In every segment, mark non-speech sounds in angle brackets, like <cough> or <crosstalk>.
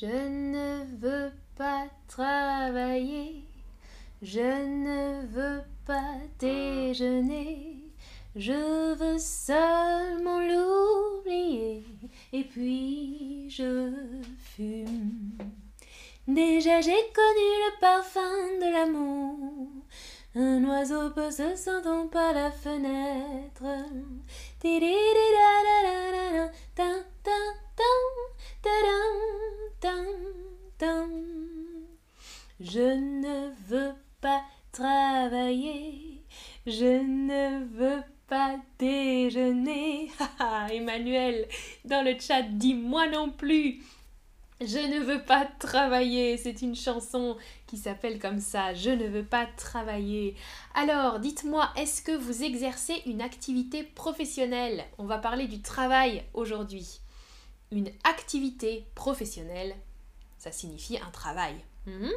Je ne veux pas travailler. Je ne veux pas déjeuner. Je veux seulement l'oublier. Et puis je fume. Déjà j'ai connu le parfum de l'amour. Un oiseau peut se sentant par la fenêtre. Je ne veux pas travailler, je ne veux pas déjeuner. <laughs> Emmanuel, dans le chat, dis moi non plus. Je ne veux pas travailler. C'est une chanson qui s'appelle comme ça. Je ne veux pas travailler. Alors, dites-moi, est-ce que vous exercez une activité professionnelle? On va parler du travail aujourd'hui. Une activité professionnelle, ça signifie un travail. Mhm.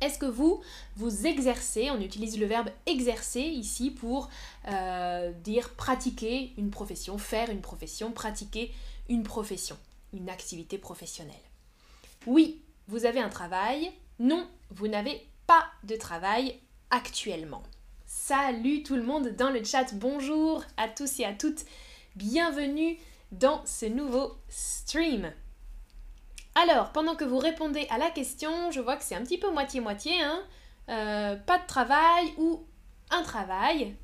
Est-ce que vous, vous exercez, on utilise le verbe exercer ici pour euh, dire pratiquer une profession, faire une profession, pratiquer une profession, une activité professionnelle. Oui, vous avez un travail. Non, vous n'avez pas de travail actuellement. Salut tout le monde dans le chat. Bonjour à tous et à toutes. Bienvenue dans ce nouveau stream. Alors, pendant que vous répondez à la question, je vois que c'est un petit peu moitié-moitié. Hein. Euh, pas de travail ou un travail.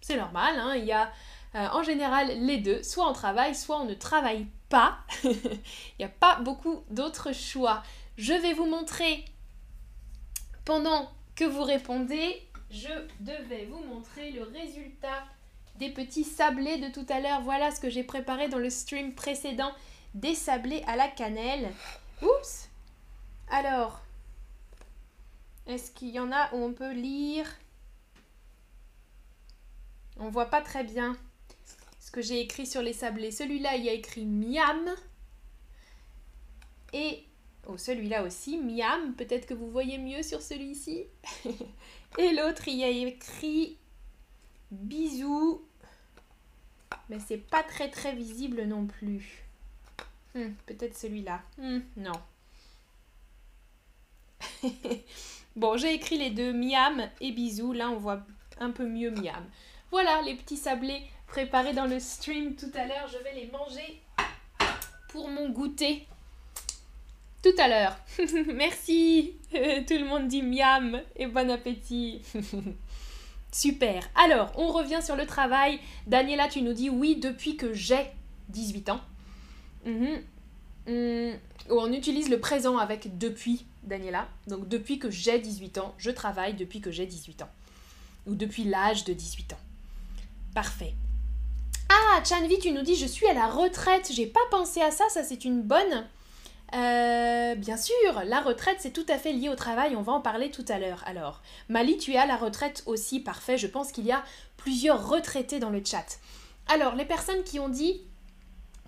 C'est normal, hein. il y a euh, en général les deux. Soit on travaille, soit on ne travaille pas. <laughs> il n'y a pas beaucoup d'autres choix. Je vais vous montrer, pendant que vous répondez, je devais vous montrer le résultat des petits sablés de tout à l'heure. Voilà ce que j'ai préparé dans le stream précédent des sablés à la cannelle. Oups Alors, est-ce qu'il y en a où on peut lire? On voit pas très bien ce que j'ai écrit sur les sablés. Celui-là, il y a écrit miam. Et oh, celui-là aussi, miam. Peut-être que vous voyez mieux sur celui-ci. <laughs> Et l'autre, il y a écrit bisous. Mais c'est pas très très visible non plus. Hmm, peut-être celui-là. Hmm, non. <laughs> bon, j'ai écrit les deux, miam et bisous. Là, on voit un peu mieux miam. Voilà les petits sablés préparés dans le stream tout à l'heure. Je vais les manger pour mon goûter tout à l'heure. <laughs> Merci. <laughs> Tout le monde dit miam et bon appétit. Super. Alors, on revient sur le travail. Daniela, tu nous dis oui depuis que j'ai 18 ans. Mhm. Mm. on utilise le présent avec depuis, Daniela. Donc depuis que j'ai 18 ans, je travaille depuis que j'ai 18 ans. Ou depuis l'âge de 18 ans. Parfait. Ah, Chanvi, tu nous dis je suis à la retraite. J'ai pas pensé à ça, ça c'est une bonne. Euh, bien sûr, la retraite c'est tout à fait lié au travail, on va en parler tout à l'heure. Alors, Mali, tu es à la retraite aussi, parfait. Je pense qu'il y a plusieurs retraités dans le chat. Alors, les personnes qui ont dit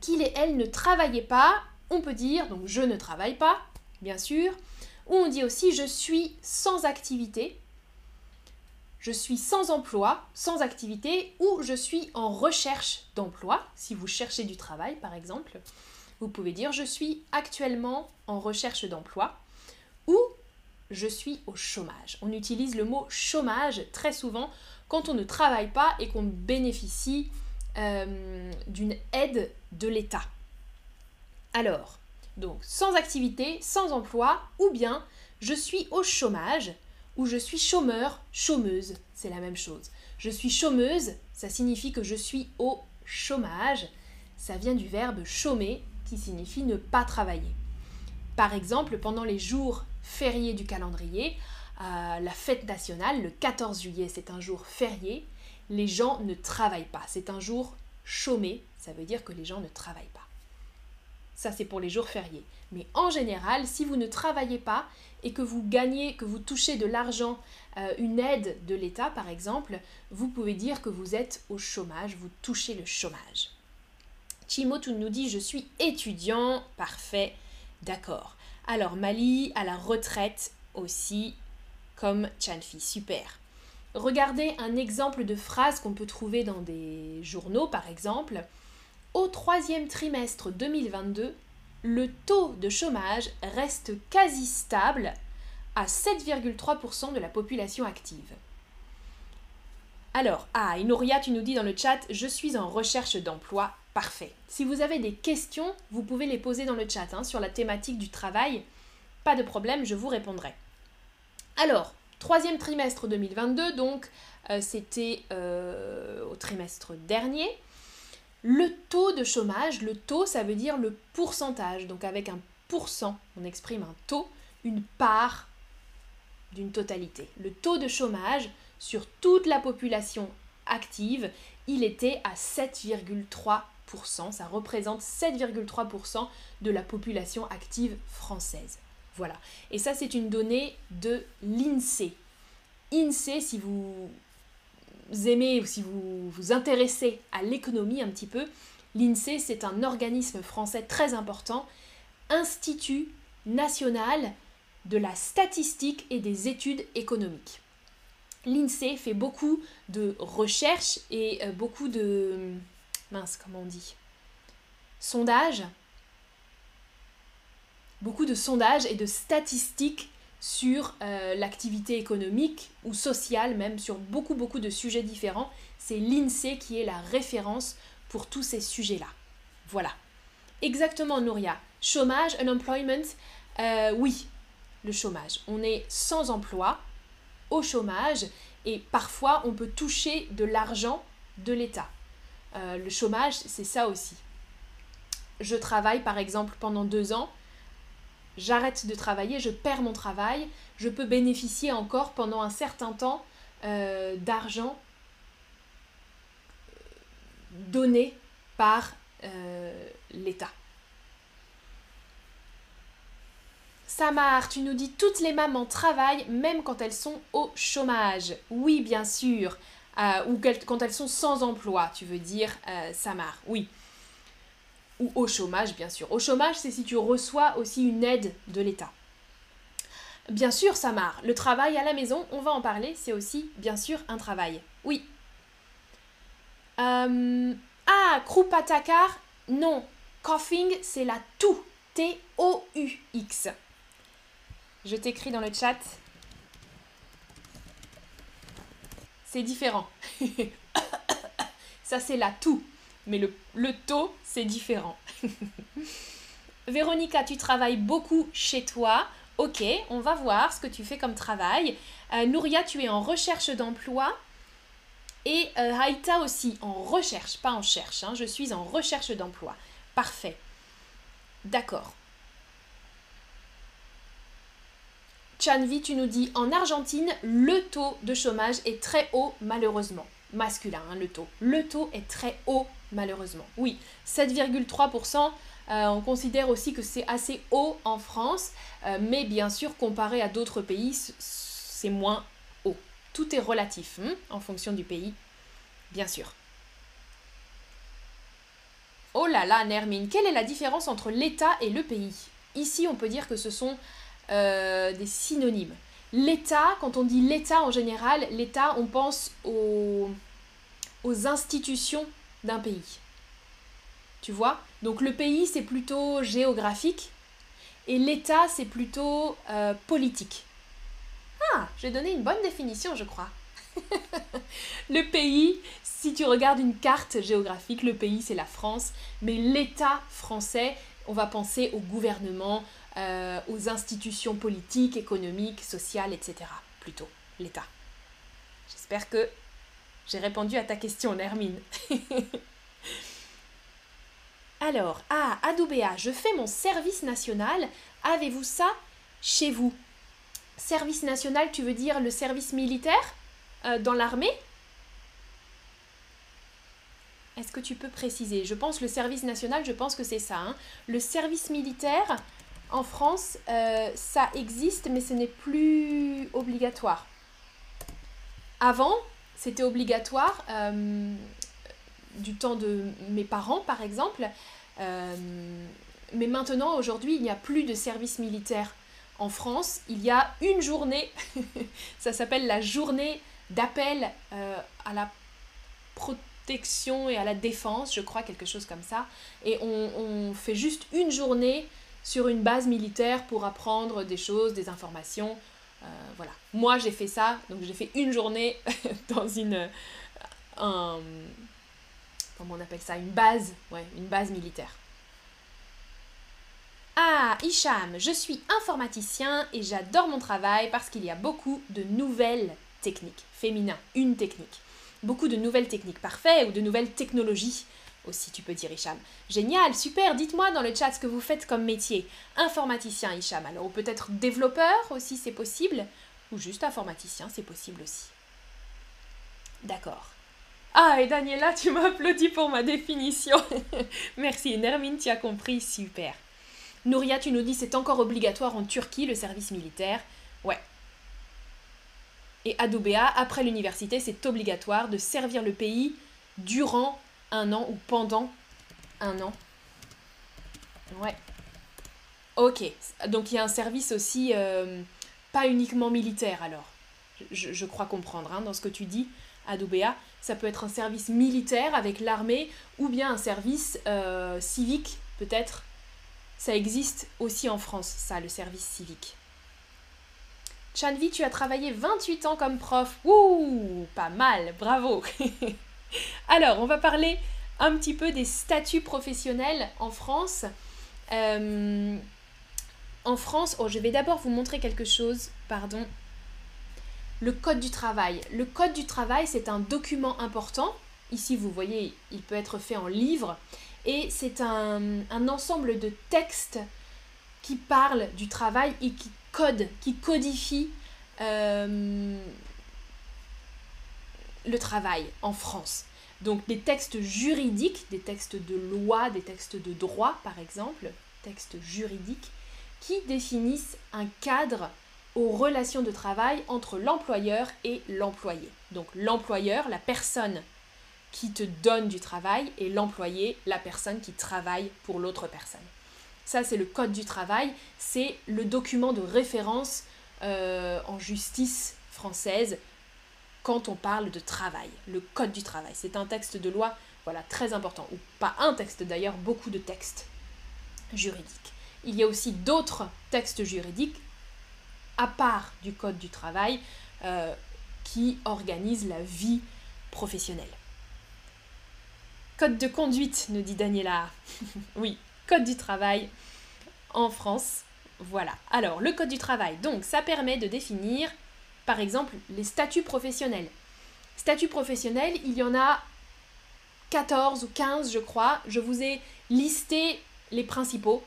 qu'il et elle ne travaillaient pas, on peut dire, donc je ne travaille pas, bien sûr, ou on dit aussi je suis sans activité, je suis sans emploi, sans activité, ou je suis en recherche d'emploi, si vous cherchez du travail par exemple. Vous pouvez dire je suis actuellement en recherche d'emploi, ou je suis au chômage. On utilise le mot chômage très souvent quand on ne travaille pas et qu'on bénéficie euh, d'une aide de l'État. Alors, donc sans activité, sans emploi, ou bien je suis au chômage, ou je suis chômeur, chômeuse, c'est la même chose. Je suis chômeuse, ça signifie que je suis au chômage, ça vient du verbe chômer, qui signifie ne pas travailler. Par exemple, pendant les jours fériés du calendrier, euh, la fête nationale, le 14 juillet, c'est un jour férié, les gens ne travaillent pas. C'est un jour chômé, ça veut dire que les gens ne travaillent pas. Ça, c'est pour les jours fériés. Mais en général, si vous ne travaillez pas et que vous gagnez, que vous touchez de l'argent, euh, une aide de l'État par exemple, vous pouvez dire que vous êtes au chômage, vous touchez le chômage. Chimotu nous dit je suis étudiant, parfait, d'accord. Alors Mali à la retraite aussi, comme Chanfi, super. Regardez un exemple de phrase qu'on peut trouver dans des journaux, par exemple. Au troisième trimestre 2022, le taux de chômage reste quasi stable à 7,3% de la population active. Alors, ah, Inoria, tu nous dis dans le chat, je suis en recherche d'emploi. Parfait. Si vous avez des questions, vous pouvez les poser dans le chat hein, sur la thématique du travail. Pas de problème, je vous répondrai. Alors, troisième trimestre 2022, donc euh, c'était euh, au trimestre dernier. Le taux de chômage, le taux, ça veut dire le pourcentage. Donc avec un pourcent, on exprime un taux, une part d'une totalité. Le taux de chômage sur toute la population active, il était à 7,3%. Ça représente 7,3% de la population active française. Voilà. Et ça, c'est une donnée de l'INSEE. INSEE, si vous aimez ou si vous vous intéressez à l'économie un petit peu, l'INSEE, c'est un organisme français très important, Institut national de la statistique et des études économiques. L'INSEE fait beaucoup de recherches et euh, beaucoup de... mince, comment on dit Sondages. Beaucoup de sondages et de statistiques sur euh, l'activité économique ou sociale, même sur beaucoup beaucoup de sujets différents. C'est l'INSEE qui est la référence pour tous ces sujets-là. Voilà. Exactement, Nouria. Chômage, unemployment, euh, oui, le chômage. On est sans emploi, au chômage, et parfois on peut toucher de l'argent de l'État. Euh, le chômage, c'est ça aussi. Je travaille par exemple pendant deux ans, j'arrête de travailler, je perds mon travail, je peux bénéficier encore pendant un certain temps euh, d'argent donné par euh, l'État. Samar, tu nous dis toutes les mamans travaillent même quand elles sont au chômage. Oui, bien sûr. Euh, ou quand elles sont sans emploi, tu veux dire, Samar. Oui ou au chômage, bien sûr. Au chômage, c'est si tu reçois aussi une aide de l'État. Bien sûr, Samar, le travail à la maison, on va en parler, c'est aussi, bien sûr, un travail. Oui. Euh, ah, Krupatakar, non. Coughing, c'est la toux. T-O-U-X. Je t'écris dans le chat. C'est différent. <coughs> Ça, c'est la toux mais le, taux, c'est différent. <laughs> Véronica, tu travailles beaucoup chez toi. Ok, on va voir ce que tu fais comme travail. Euh, Nouria, tu es en recherche d'emploi. Et euh, Haïta aussi, en recherche, pas en cherche. Hein. je suis en recherche d'emploi. Parfait. D'accord. Chanvi, tu nous dis en Argentine, le taux de chômage est très haut, malheureusement. Masculin, hein, le taux. Le taux est très haut, malheureusement. Oui, 7,3%. Euh, on considère aussi que c'est assez haut en France, euh, mais bien sûr, comparé à d'autres pays, c'est moins haut. Tout est relatif hein, en fonction du pays, bien sûr. Oh là là, Nermine, quelle est la différence entre l'État et le pays? Ici, on peut dire que ce sont euh, des synonymes. L'État, quand on dit l'État en général, l'État, on pense aux, institutions d'un pays. Tu vois? Donc le pays, c'est plutôt géographique et l'État, c'est plutôt euh, politique. Ah, j'ai donné une bonne définition, je crois. <laughs> le pays, si tu regardes une carte géographique, le pays, c'est la France, mais l'État français, on va penser au gouvernement, euh, aux institutions politiques, économiques, sociales, etc. Plutôt, l'État. J'espère que j'ai répondu à ta question, Nermine. <laughs> Alors, ah, Adoubéa, je fais mon service national. Avez-vous ça chez vous? Service national, tu veux dire le service militaire euh, dans l'armée? Est-ce que tu peux préciser? Je pense le service national, je pense que c'est ça. Hein. Le service militaire, en France, euh, ça existe, mais ce n'est plus obligatoire. Avant, c'était obligatoire euh, du temps de mes parents, par exemple. Euh, mais maintenant, aujourd'hui, il n'y a plus de service militaire en France. Il y a une journée, <laughs> ça s'appelle la journée d'appel à la protection et à la défense, je crois, quelque chose comme ça. Et on fait juste une journée sur une base militaire pour apprendre des choses, des informations. Euh, voilà. Moi, j'ai fait ça, donc j'ai fait une journée <laughs> dans une. Un, comment on appelle ça Une base, ouais, une base militaire. Ah, Hicham, je suis informaticien et j'adore mon travail parce qu'il y a beaucoup de nouvelles techniques. Féminin, une technique. Beaucoup de nouvelles techniques. Parfait, ou de nouvelles technologies aussi, tu peux dire Hicham. Génial, super, dites-moi dans le chat ce que vous faites comme métier. Informaticien, Hicham. Alors, ou peut-être développeur aussi, c'est possible. Ou juste informaticien, c'est possible aussi. D'accord. Ah, et Daniela, tu m'as applaudi pour ma définition. <laughs> Merci. Nermine, tu as compris, super. Nouria, tu nous dis c'est encore obligatoire en Turquie le service militaire. Ouais. Et à après l'université, c'est obligatoire de servir le pays durant un an ou pendant un an. Ouais. Ok. Donc il y a un service aussi, euh, pas uniquement militaire alors. Je, crois comprendre hein, dans ce que tu dis, Adoubéa. Ça peut être un service militaire avec l'armée ou bien un service euh, civique peut-être. Ça existe aussi en France, ça, le service civique. Chanvi, tu as travaillé 28 ans comme prof. Ouh, pas mal, bravo. <laughs> <laughs> Alors, on va parler un petit peu des statuts professionnels en France. Euh, en France, oh, je vais d'abord vous montrer quelque chose, pardon. Le Code du travail. Le Code du travail, c'est un document important. Ici, vous voyez, il peut être fait en livre. Et c'est un, ensemble de textes qui parlent du travail et qui code, qui codifie euh, le travail en France. Donc des textes juridiques, des textes de loi, des textes de droit par exemple, textes juridiques, qui définissent un cadre aux relations de travail entre l'employeur et l'employé. Donc l'employeur, la personne qui te donne du travail, et l'employé, la personne qui travaille pour l'autre personne. Ça, c'est le Code du travail, c'est le document de référence euh, en justice française quand on parle de travail, le Code du travail. C'est un texte de loi, voilà, très important, ou pas un texte d'ailleurs, beaucoup de textes juridiques. Il y a aussi d'autres textes juridiques, à part du Code du travail, euh, qui organisent la vie professionnelle. Code de conduite, nous dit Daniela. <laughs> oui, Code du travail en France. Voilà. Alors, le Code du travail, donc, ça permet de définir par exemple les statuts professionnels. Statuts professionnels, il y en a 14 ou 15 je crois. Je vous ai listé les principaux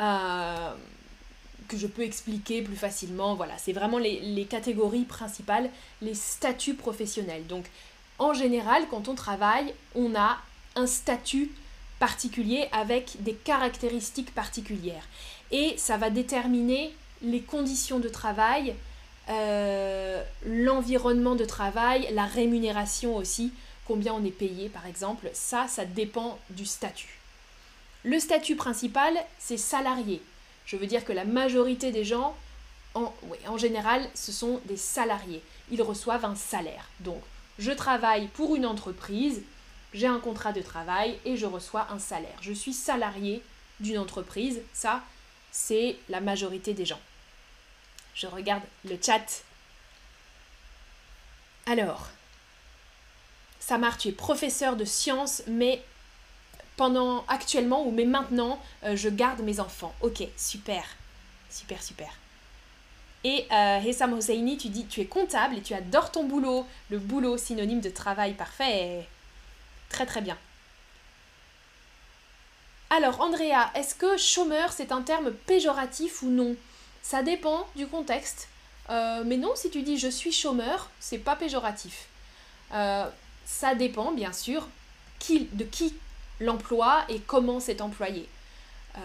euh, que je peux expliquer plus facilement. Voilà, c'est vraiment les, les, catégories principales, les statuts professionnels. Donc en général, quand on travaille, on a un statut particulier avec des caractéristiques particulières. Et ça va déterminer les conditions de travail, euh, l'environnement de travail, la rémunération aussi, combien on est payé par exemple, ça, ça dépend du statut. Le statut principal, c'est salarié. Je veux dire que la majorité des gens, en, en général, ce sont des salariés. Ils reçoivent un salaire. Donc, je travaille pour une entreprise, j'ai un contrat de travail et je reçois un salaire. Je suis salarié d'une entreprise, ça, c'est la majorité des gens. Je regarde le chat. Alors, Samar, tu es professeur de sciences, mais pendant actuellement ou mais maintenant, euh, je garde mes enfants. Ok, super, super, super. Et euh, Hessam tu dis tu es comptable et tu adores ton boulot. Le boulot, synonyme de travail, parfait. Très très bien. Alors, Andrea, est-ce que chômeur, c'est un terme péjoratif ou non? Ça dépend du contexte. Euh, mais non, si tu dis je suis chômeur, c'est pas péjoratif. Euh, ça dépend, bien sûr, qui, de qui l'emploie et comment c'est employé. Euh,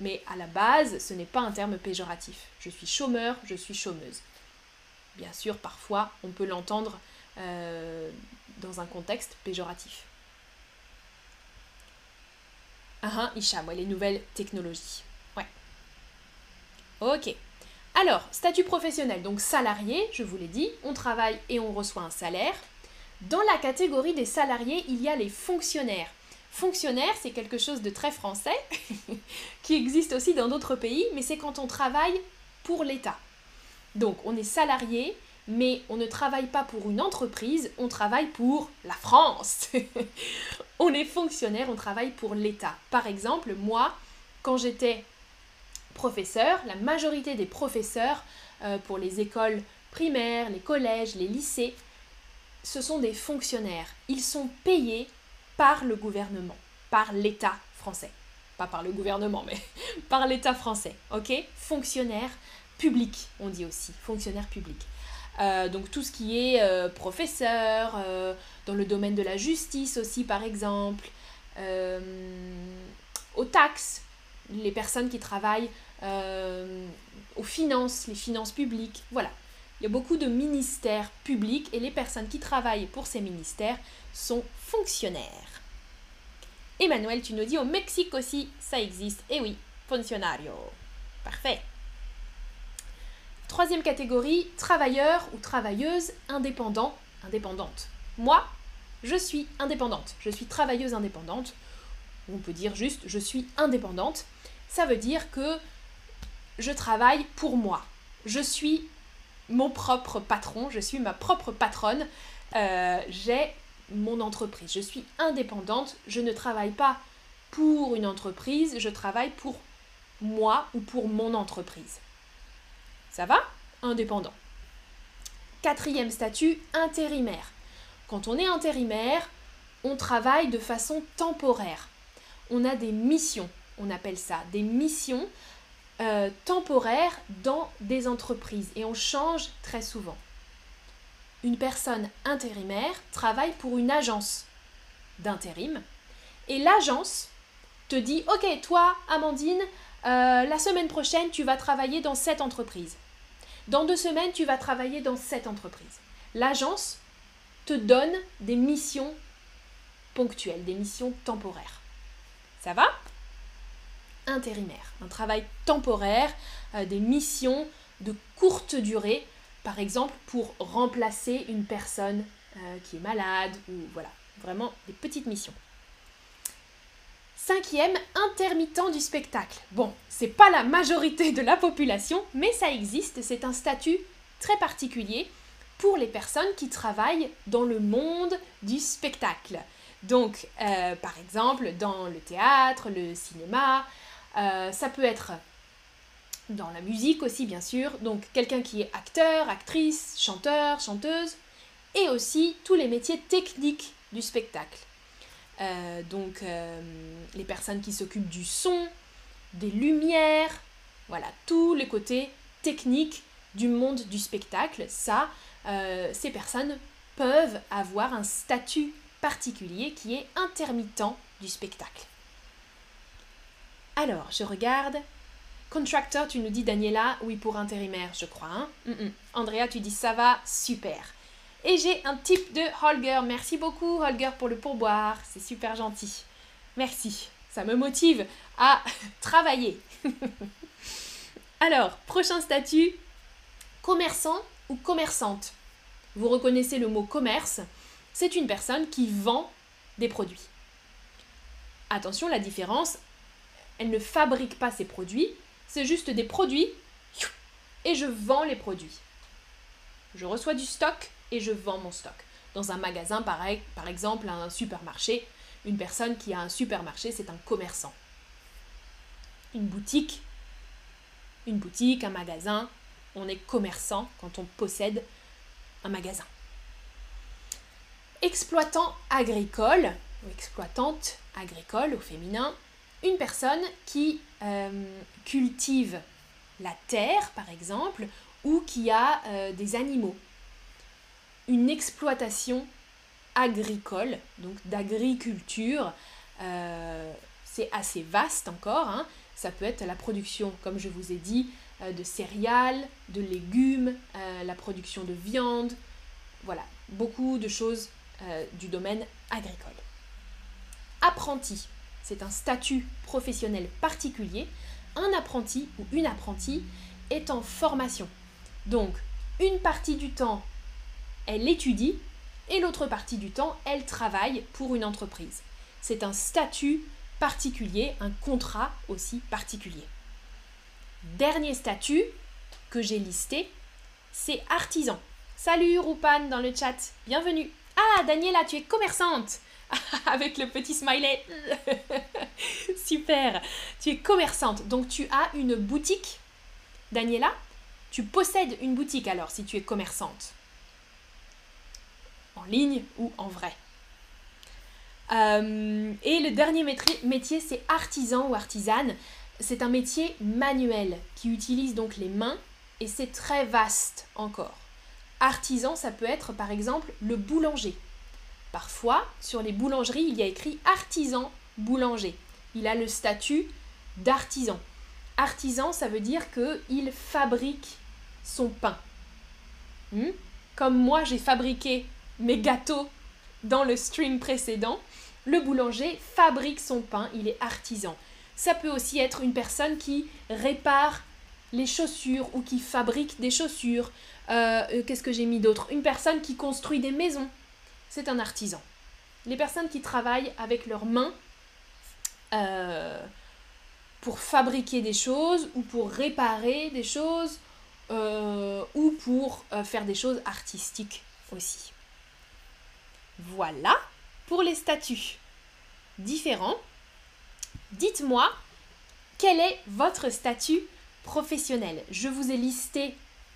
mais à la base, ce n'est pas un terme péjoratif. Je suis chômeur, je suis chômeuse. Bien sûr, parfois, on peut l'entendre dans un contexte péjoratif. Ah, ah Hicham, les nouvelles technologies. Ok. Alors, statut professionnel, donc salarié, je vous l'ai dit, on travaille et on reçoit un salaire. Dans la catégorie des salariés, il y a les fonctionnaires. Fonctionnaire, c'est quelque chose de très français, <laughs> qui existe aussi dans d'autres pays, mais c'est quand on travaille pour l'État. Donc on est salarié, mais on ne travaille pas pour une entreprise, on travaille pour la France. <laughs> on est fonctionnaire, on travaille pour l'État. Par exemple, moi, quand j'étais professeur, la majorité des professeurs euh, pour les écoles primaires, les collèges, les lycées, ce sont des fonctionnaires. Ils sont payés par le gouvernement, par l'État français. Pas par le gouvernement, mais <laughs> par l'État français. Ok? Fonctionnaire public, on dit aussi. Fonctionnaire public. Euh, donc tout ce qui est euh, professeur, euh, dans le domaine de la justice aussi par exemple, aux taxes, les personnes qui travaillent aux finances, les finances publiques, voilà. Il y a beaucoup de ministères publics et les personnes qui travaillent pour ces ministères sont fonctionnaires. Emmanuel, tu nous dis au Mexique aussi, ça existe. Eh oui, funcionario. Parfait. Troisième catégorie, travailleur ou travailleuse indépendant, indépendante. Moi, je suis indépendante. Je suis travailleuse indépendante. On peut dire juste je suis indépendante. Ça veut dire que je travaille pour moi. Je suis mon propre patron, je suis ma propre patronne, euh, j'ai mon entreprise, je suis indépendante, je ne travaille pas pour une entreprise, je travaille pour moi ou pour mon entreprise. Ça va? Indépendant. Quatrième statut, intérimaire. Quand on est intérimaire, on travaille de façon temporaire. On a des missions, on appelle ça des missions euh, temporaire dans des entreprises et on change très souvent. Une personne intérimaire travaille pour une agence d'intérim et l'agence te dit Ok, toi, Amandine, euh, la semaine prochaine, tu vas travailler dans cette entreprise. Dans deux semaines, tu vas travailler dans cette entreprise. L'agence te donne des missions ponctuelles, des missions temporaires. Ça va? Intérimaire, un travail temporaire, euh, des missions de courte durée, par exemple pour remplacer une personne euh, qui est malade ou voilà, vraiment des petites missions. Cinquième, intermittent du spectacle. Bon, c'est pas la majorité de la population, mais ça existe, c'est un statut très particulier pour les personnes qui travaillent dans le monde du spectacle. Donc, euh, par exemple, dans le théâtre, le cinéma, euh, ça peut être dans la musique aussi, bien sûr. Donc quelqu'un qui est acteur, actrice, chanteur, chanteuse. Et aussi tous les métiers techniques du spectacle. Euh, donc euh, les personnes qui s'occupent du son, des lumières, voilà, tous les côtés techniques du monde du spectacle. Ça, ces personnes peuvent avoir un statut particulier qui est intermittent du spectacle. Alors, je regarde. Contractor, tu nous dis Daniela, oui pour intérimaire, je crois. Hein mm, mm. Andrea, tu dis ça va, super. Et j'ai un type de Holger. Merci beaucoup Holger pour le pourboire, c'est super gentil. Merci, ça me motive à <laughs> travailler. <laughs> Alors, prochain statut, commerçant ou commerçante. Vous reconnaissez le mot commerce, c'est une personne qui vend des produits. Attention, la différence, elle ne fabrique pas ses produits, c'est juste des produits et je vends les produits. Je reçois du stock et je vends mon stock. Dans un magasin, pareil, par exemple, un supermarché, une personne qui a un supermarché, c'est un commerçant. Une boutique, une boutique, un magasin, on est commerçant quand on possède un magasin. Exploitant agricole, ou exploitante agricole au féminin, une personne qui euh, cultive la terre, par exemple, ou qui a euh, des animaux. Une exploitation agricole, donc d'agriculture, euh, c'est assez vaste encore. Hein. Ça peut être la production, comme je vous ai dit, de céréales, de légumes, la production de viande, voilà, beaucoup de choses du domaine agricole. Apprenti, c'est un statut professionnel particulier, un apprenti ou une apprentie est en formation. Donc, une partie du temps, elle étudie et l'autre partie du temps, elle travaille pour une entreprise. C'est un statut particulier, un contrat aussi particulier. Dernier statut que j'ai listé, c'est artisan. Salut Rupan dans le chat, bienvenue. Ah Daniela, tu es commerçante <laughs> avec le petit smiley. <laughs> Super, tu es commerçante, donc tu as une boutique. Daniela, tu possèdes une boutique alors si tu es commerçante. En ligne ou en vrai. Euh, et le dernier métier, c'est artisan ou artisane. C'est un métier manuel qui utilise donc les mains et c'est très vaste encore. Artisan, ça peut être par exemple le boulanger. Parfois, sur les boulangeries, il y a écrit artisan boulanger. Il a le statut d'artisan. Artisan, ça veut dire qu'il fabrique son pain. Hmm? Comme moi, j'ai fabriqué mes gâteaux dans le stream précédent, le boulanger fabrique son pain, il est artisan. Ça peut aussi être une personne qui répare les chaussures ou qui fabrique des chaussures. Euh, euh, qu'est-ce que j'ai mis d'autre? Une personne qui construit des maisons. C'est un artisan. Les personnes qui travaillent avec leurs mains euh, pour fabriquer des choses ou pour réparer des choses ou pour faire des choses artistiques aussi. Voilà pour les statuts différents. Dites-moi quel est votre statut professionnel? Je vous ai listé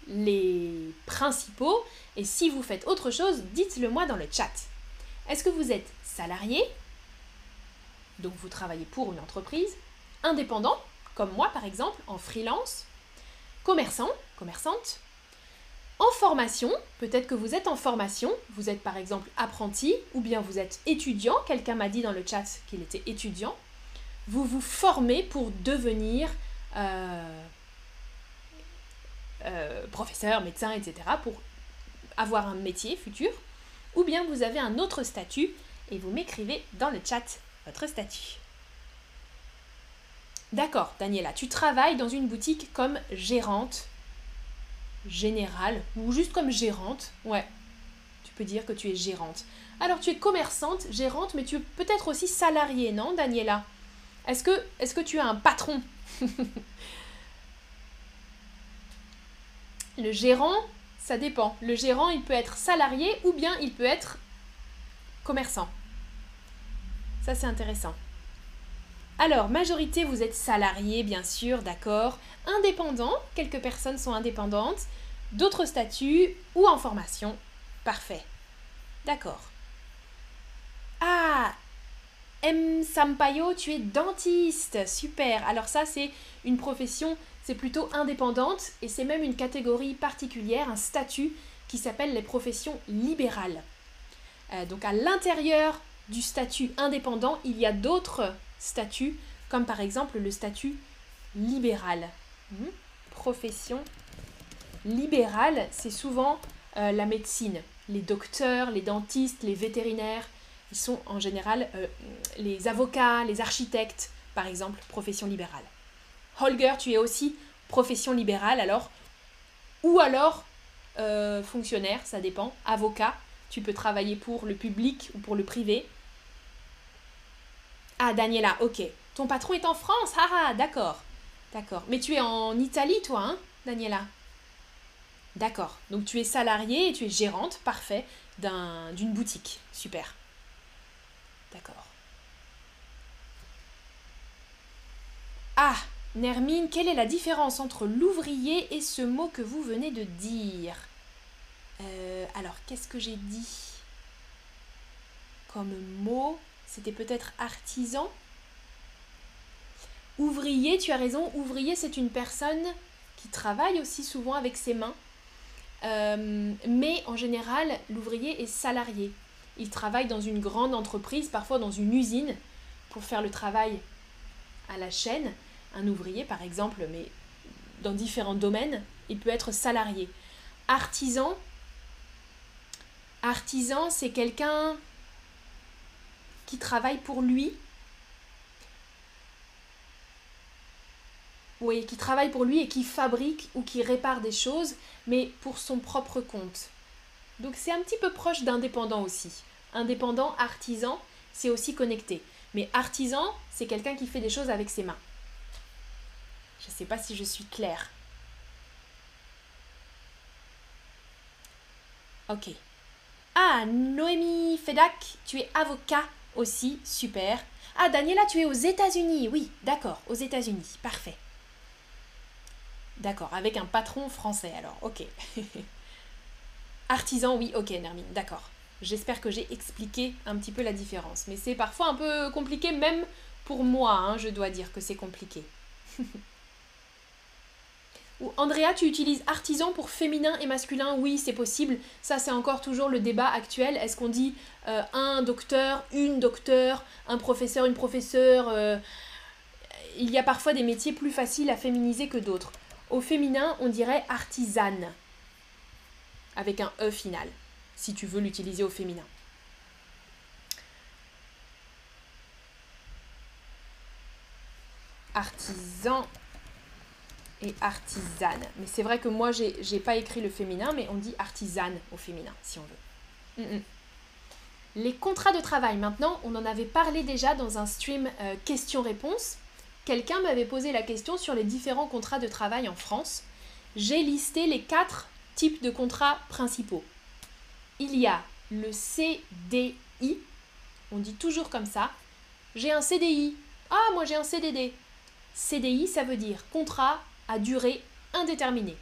les principaux. Et si vous faites autre chose, dites-le moi dans le chat. Est-ce que vous êtes salarié? Donc vous travaillez pour une entreprise, indépendant, comme moi par exemple, en freelance, commerçant, commerçante, en formation, peut-être que vous êtes en formation, vous êtes par exemple apprenti ou bien vous êtes étudiant, quelqu'un m'a dit dans le chat qu'il était étudiant, vous vous formez pour devenir euh, euh, professeur, médecin, etc., pour avoir un métier futur, ou bien vous avez un autre statut et vous m'écrivez dans le chat votre statut. D'accord, Daniela, tu travailles dans une boutique comme gérante générale ou juste comme gérante. Ouais, tu peux dire que tu es gérante. Alors tu es commerçante, gérante, mais tu es peut-être aussi salariée, non, Daniela? Est-ce que, tu as un patron? <laughs> Le gérant, ça dépend. Le gérant, il peut être salarié ou bien il peut être commerçant. Ça, c'est intéressant. Alors, majorité, vous êtes salarié, bien sûr, d'accord. Indépendant, quelques personnes sont indépendantes. D'autres statuts ou en formation. Parfait. D'accord. Ah M. Sampaio, tu es dentiste. Super. Alors ça, c'est une profession, c'est plutôt indépendante et c'est même une catégorie particulière, un statut qui s'appelle les professions libérales. Euh, donc à l'intérieur du statut indépendant, il y a d'autres statut, comme par exemple le statut libéral. Hmm? Profession libérale, c'est souvent euh, la médecine. Les docteurs, les dentistes, les vétérinaires, sont en général euh, les avocats, les architectes, par exemple, profession libérale. Holger, tu es aussi profession libérale, alors, ou alors euh, fonctionnaire, ça dépend, avocat, tu peux travailler pour le public ou pour le privé, ah, Daniela, ok. Ton patron est en France Ah, ah d'accord. D'accord. Mais tu es en Italie, toi, hein, Daniela? D'accord. Donc tu es salariée et tu es gérante, parfait, d'une boutique. Super. D'accord. Ah, Nermine, quelle est la différence entre l'ouvrier et ce mot que vous venez de dire? Euh, Alors, qu'est-ce que j'ai dit? Comme mot c'était peut-être artisan? Ouvrier, tu as raison, ouvrier c'est une personne qui travaille aussi souvent avec ses mains. Euh, mais en général, l'ouvrier est salarié. Il travaille dans une grande entreprise, parfois dans une usine, pour faire le travail à la chaîne. Un ouvrier, par exemple, mais dans différents domaines, il peut être salarié. Artisan, artisan, c'est quelqu'un qui travaille pour lui. Oui, qui travaille pour lui et qui fabrique ou qui répare des choses, mais pour son propre compte. Donc c'est un petit peu proche d'indépendant aussi. Indépendant, artisan, c'est aussi connecté. Mais artisan, c'est quelqu'un qui fait des choses avec ses mains. Je ne sais pas si je suis claire. Ok. Ah, Noémie Fedak, tu es avocat aussi, super. Ah, Daniela, tu es aux États-Unis, oui, d'accord, aux États-Unis, parfait. D'accord, avec un patron français alors, ok. <laughs> Artisan, oui, ok, Nermine, d'accord. J'espère que j'ai expliqué un petit peu la différence. Mais c'est parfois un peu compliqué, même pour moi, hein, je dois dire que c'est compliqué. <laughs> Ou Andrea, tu utilises artisan pour féminin et masculin Oui, c'est possible. Ça, c'est encore toujours le débat actuel. Est-ce qu'on dit euh, un docteur, une docteur, un professeur, une professeure euh, Il y a parfois des métiers plus faciles à féminiser que d'autres. Au féminin, on dirait artisane, avec un E final, si tu veux l'utiliser au féminin. Artisan et artisane. Mais c'est vrai que moi, j'ai pas écrit le féminin, mais on dit artisane au féminin, si on veut. Mm, mm. Les contrats de travail, maintenant, on en avait parlé déjà dans un stream euh, questions-réponses. Quelqu'un m'avait posé la question sur les différents contrats de travail en France. J'ai listé les quatre types de contrats principaux. Il y a le CDI, on dit toujours comme ça. J'ai un CDI. Ah, moi j'ai un CDD. CDI, ça veut dire contrat à durée indéterminée.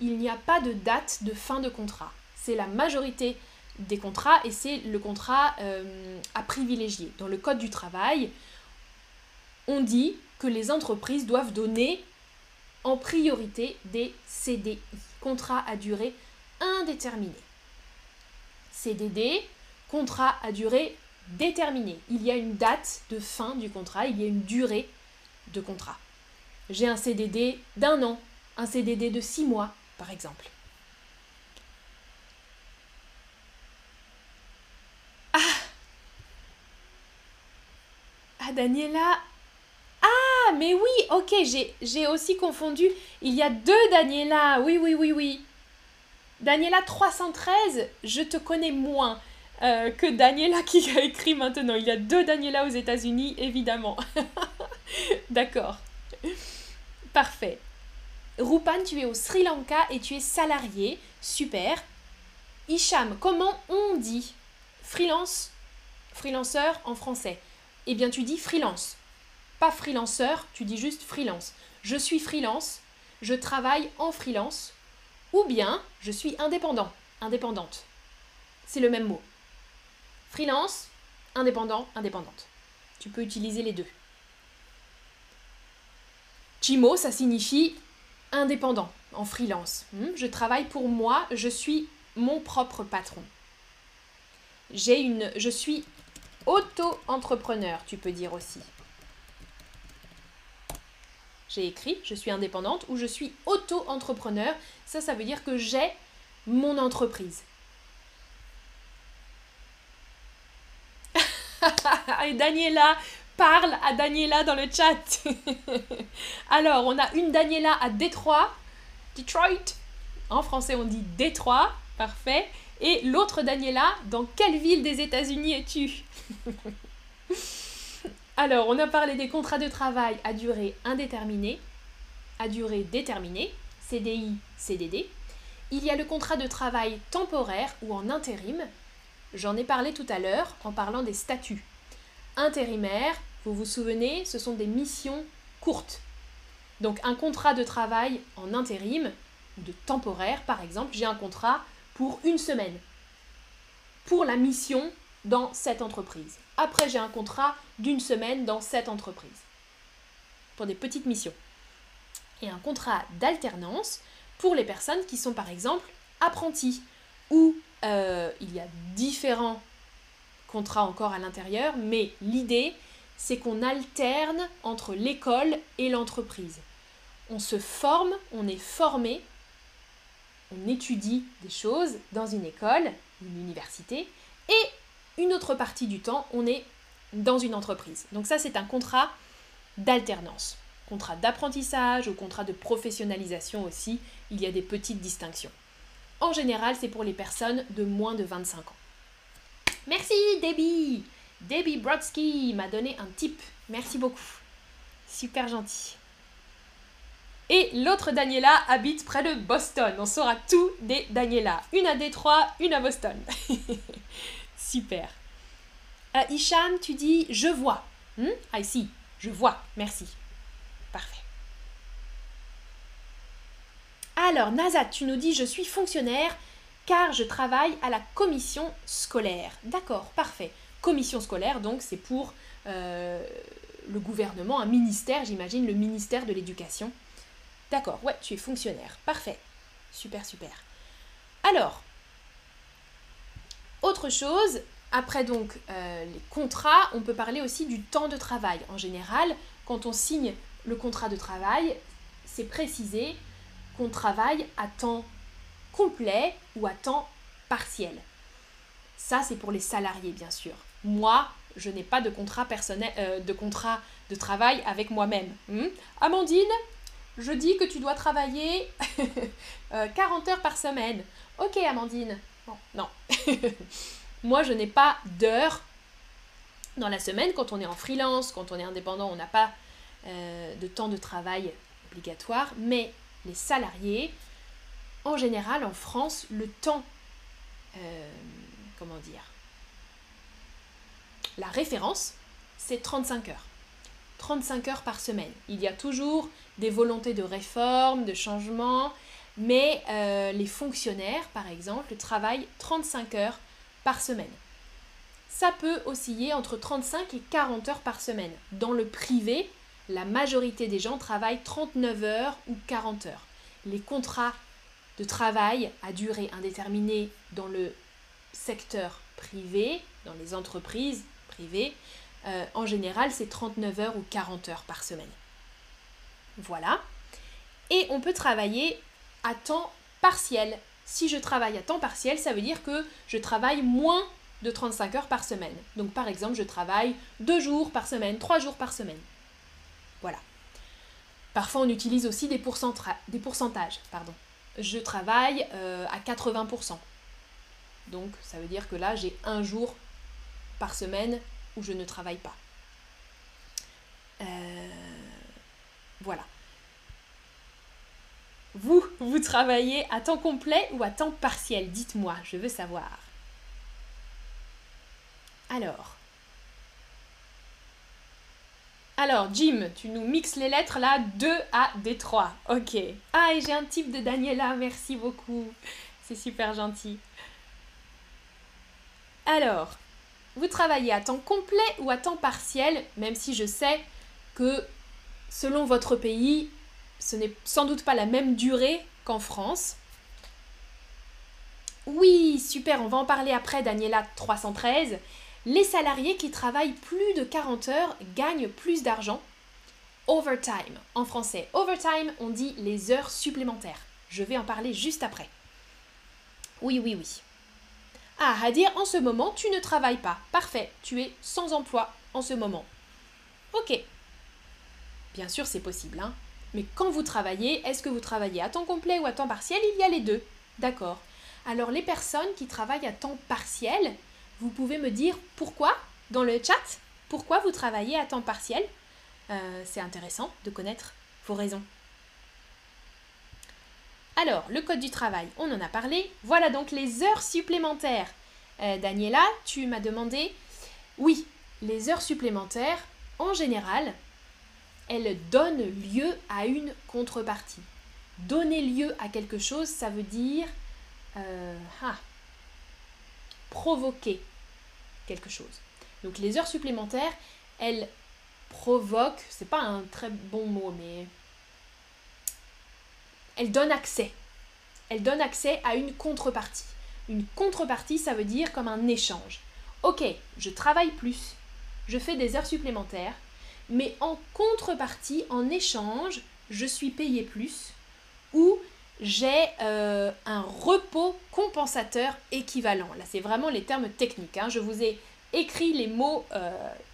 Il n'y a pas de date de fin de contrat. C'est la majorité des contrats et c'est le contrat euh, à privilégier. Dans le Code du travail, on dit que les entreprises doivent donner en priorité des CDI, contrats à durée indéterminée. CDD, contrat à durée déterminée. Il y a une date de fin du contrat, il y a une durée de contrat. J'ai un CDD d'un an, un CDD de six mois, par exemple. Ah Ah, Daniela mais oui, ok, j'ai aussi confondu. Il y a deux Daniela. Oui, oui, oui, oui. Daniela 313, je te connais moins euh, que Daniela qui a écrit maintenant. Il y a deux Daniela aux États-Unis, évidemment. <laughs> D'accord. Parfait. Rupan, tu es au Sri Lanka et tu es salarié. Super. Isham, comment on dit freelance, freelanceur en français? Eh bien, tu dis freelance. Pas freelanceur, tu dis juste freelance. Je suis freelance, je travaille en freelance, ou bien je suis indépendant, indépendante. C'est le même mot. Freelance, indépendant, indépendante. Tu peux utiliser les deux. Chimo, ça signifie indépendant, en freelance. Hmm, je travaille pour moi, je suis mon propre patron. J'ai une, je suis auto-entrepreneur, tu peux dire aussi. J'ai écrit, je suis indépendante ou je suis auto-entrepreneur. Ça, ça veut dire que j'ai mon entreprise. <laughs> Et Daniela, parle à Daniela dans le chat. <laughs> Alors, on a une Daniela à Détroit, Detroit. En français, on dit Détroit, parfait. Et l'autre Daniela, dans quelle ville des États-Unis es-tu? <laughs> Alors, on a parlé des contrats de travail à durée indéterminée, à durée déterminée, CDI, CDD. Il y a le contrat de travail temporaire ou en intérim. J'en ai parlé tout à l'heure en parlant des statuts intérimaire, vous vous souvenez, ce sont des missions courtes. Donc un contrat de travail en intérim, de temporaire par exemple, j'ai un contrat pour une semaine, pour la mission dans cette entreprise. Après, j'ai un contrat d'une semaine dans cette entreprise, pour des petites missions. Et un contrat d'alternance pour les personnes qui sont par exemple apprentis, où euh, il y a différents contrat encore à l'intérieur, mais l'idée, c'est qu'on alterne entre l'école et l'entreprise. On se forme, on est formé, on étudie des choses dans une école, une université, et une autre partie du temps, on est dans une entreprise. Donc ça, c'est un contrat d'alternance. Contrat d'apprentissage ou contrat de professionnalisation aussi, il y a des petites distinctions. En général, c'est pour les personnes de moins de 25 ans. Merci Debbie Debbie Brodsky m'a donné un tip. Merci beaucoup. Super gentil. Et l'autre Daniela habite près de Boston. On saura tout des Daniela. Une à Détroit, une à Boston. <laughs> Super. Euh, Hicham, tu dis je vois. Hmm? I see. Je vois. Merci. Parfait. Alors, Nazat, tu nous dis je suis fonctionnaire car je travaille à la commission scolaire. D'accord, parfait. Commission scolaire, donc c'est pour euh, le gouvernement, un ministère, j'imagine, le ministère de l'éducation. D'accord, ouais, tu es fonctionnaire. Parfait. Super, super. Alors, autre chose, après donc euh, les contrats, on peut parler aussi du temps de travail. En général, quand on signe le contrat de travail, c'est précisé qu'on travaille à temps complet ou à temps partiel. Ça, c'est pour les salariés, bien sûr. Moi, je n'ai pas de contrat personnel, euh, de contrat de travail avec moi-même. Hmm? Amandine, je dis que tu dois travailler 40 <laughs> euh, heures par semaine. Ok, Amandine. Non, non. <laughs> Moi, je n'ai pas d'heures dans la semaine. Quand on est en freelance, quand on est indépendant, on n'a pas euh, de temps de travail obligatoire. Mais les salariés, en général, en France, le temps, euh, comment dire, la référence, c'est 35 heures. 35 heures par semaine. Il y a toujours des volontés de réforme, de changement, mais euh, les fonctionnaires, par exemple, travaillent 35 heures par semaine. Ça peut osciller entre 35 et 40 heures par semaine. Dans le privé, la majorité des gens travaillent 39 heures ou 40 heures. Les contrats de travail à durée indéterminée dans le secteur privé, dans les entreprises privées, euh, en général, c'est 39 heures ou 40 heures par semaine. Voilà. Et on peut travailler temps partiel. Si je travaille à temps partiel, ça veut dire que je travaille moins de 35 heures par semaine. Donc par exemple, je travaille 2 jours par semaine, 3 jours par semaine. Voilà. Parfois, on utilise aussi des, des pourcentages. Pardon. Je travaille euh, à 80%. Donc ça veut dire que là, j'ai un jour par semaine où je ne travaille pas. Euh, voilà. Vous, vous travaillez à temps complet ou à temps partiel? Dites-moi, je veux savoir. Alors. Alors, Jim, tu nous mixes les lettres là, 2 à D3. Ok. Ah, et j'ai un type de Daniela, merci beaucoup. C'est super gentil. Alors, vous travaillez à temps complet ou à temps partiel, même si je sais que selon votre pays, ce n'est sans doute pas la même durée qu'en France. Oui, super, on va en parler après, Daniela 313. Les salariés qui travaillent plus de 40 heures gagnent plus d'argent. Overtime, en français. Overtime, on dit les heures supplémentaires. Je vais en parler juste après. Oui, oui, oui. Ah, à dire en ce moment, tu ne travailles pas. Parfait, tu es sans emploi en ce moment. Ok. Bien sûr, c'est possible, hein. Mais quand vous travaillez, est-ce que vous travaillez à temps complet ou à temps partiel? Il y a les deux. D'accord. Alors, les personnes qui travaillent à temps partiel, vous pouvez me dire pourquoi dans le chat? Pourquoi vous travaillez à temps partiel? Euh, C'est intéressant de connaître vos raisons. Alors, le code du travail, on en a parlé. Voilà donc les heures supplémentaires. Euh, Daniela, tu m'as demandé. Oui, les heures supplémentaires, en général, elles donnent lieu à une contrepartie. Donner lieu à quelque chose, ça veut dire euh, ah, provoquer quelque chose. Donc les heures supplémentaires, elles provoquent, c'est pas un très bon mot, mais elle donne accès. Elle donne accès à une contrepartie. Une contrepartie, ça veut dire comme un échange. Ok, je travaille plus, je fais des heures supplémentaires, mais en contrepartie, en échange, je suis payé plus ou j'ai euh, un repos compensateur équivalent. Là, c'est vraiment les termes techniques. Hein. Je vous ai écrit les mots euh,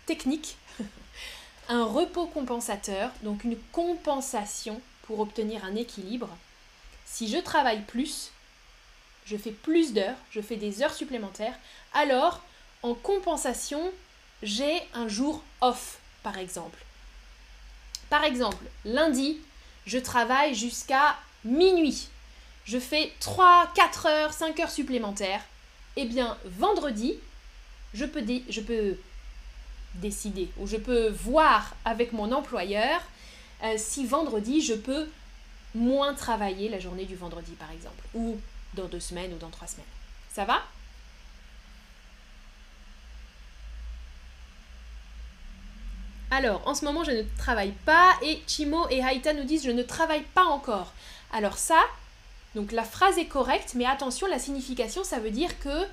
techniques. <laughs> un repos compensateur, donc une compensation pour obtenir un équilibre. Si je travaille plus, je fais plus d'heures, je fais des heures supplémentaires, alors en compensation, j'ai un jour off, par exemple. Par exemple, lundi, je travaille jusqu'à minuit. Je fais 3, 4 heures, 5 heures supplémentaires. Eh bien, vendredi, je peux, décider ou je peux voir avec mon employeur euh, si vendredi je peux moins travailler la journée du vendredi par exemple ou dans deux semaines ou dans trois semaines. Ça va? Alors, en ce moment, je ne travaille pas et Chimo et Haïta nous disent je ne travaille pas encore. Alors ça, donc la phrase est correcte, mais attention, la signification, ça veut dire que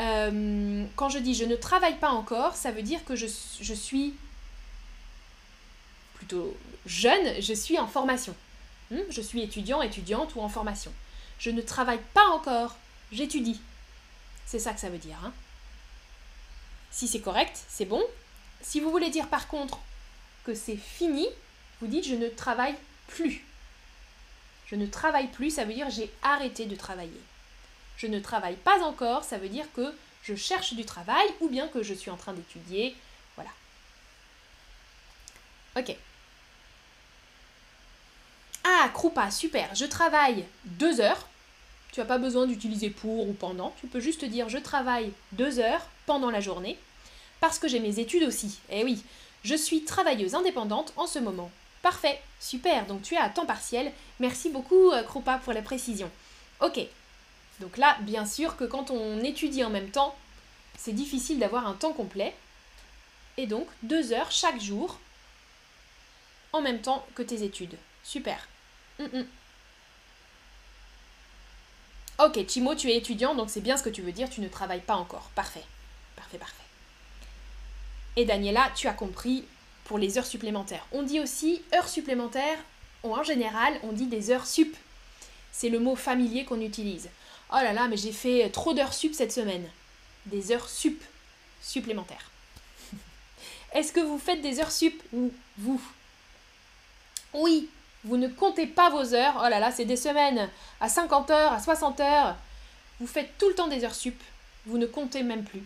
euh, quand je dis je ne travaille pas encore, ça veut dire que je, suis plutôt jeune, je suis en formation. Hmm, je suis étudiant, étudiante ou en formation. Je ne travaille pas encore, j'étudie. C'est ça que ça veut dire. Hein. Si c'est correct, c'est bon. Si vous voulez dire par contre que c'est fini, vous dites je ne travaille plus. Je ne travaille plus, ça veut dire j'ai arrêté de travailler. Je ne travaille pas encore, ça veut dire que je cherche du travail ou bien que je suis en train d'étudier. Voilà. Ok. Ah, Krupa, super. Je travaille deux heures. Tu n'as pas besoin d'utiliser pour ou pendant. Tu peux juste dire je travaille deux heures pendant la journée. Parce que j'ai mes études aussi. Eh oui, je suis travailleuse indépendante en ce moment. Parfait, super, donc tu es à temps partiel. Merci beaucoup, euh, Krupa, pour la précision. Ok, donc là, bien sûr que quand on étudie en même temps, c'est difficile d'avoir un temps complet. Et donc, deux heures chaque jour, en même temps que tes études. Super. Mm, mm. Ok, Chimo, tu es étudiant, donc c'est bien ce que tu veux dire, tu ne travailles pas encore. Parfait. Parfait, parfait. Et Daniela, tu as compris pour les heures supplémentaires. On dit aussi heures supplémentaires, ou en général, on dit des heures sup. C'est le mot familier qu'on utilise. Oh là là, mais j'ai fait trop d'heures sup cette semaine. Des heures sup supplémentaires. <laughs> Est-ce que vous faites des heures sup ou vous? Oui, vous ne comptez pas vos heures. Oh là là, c'est des semaines à 50 heures, à 60 heures. Vous faites tout le temps des heures sup. Vous ne comptez même plus.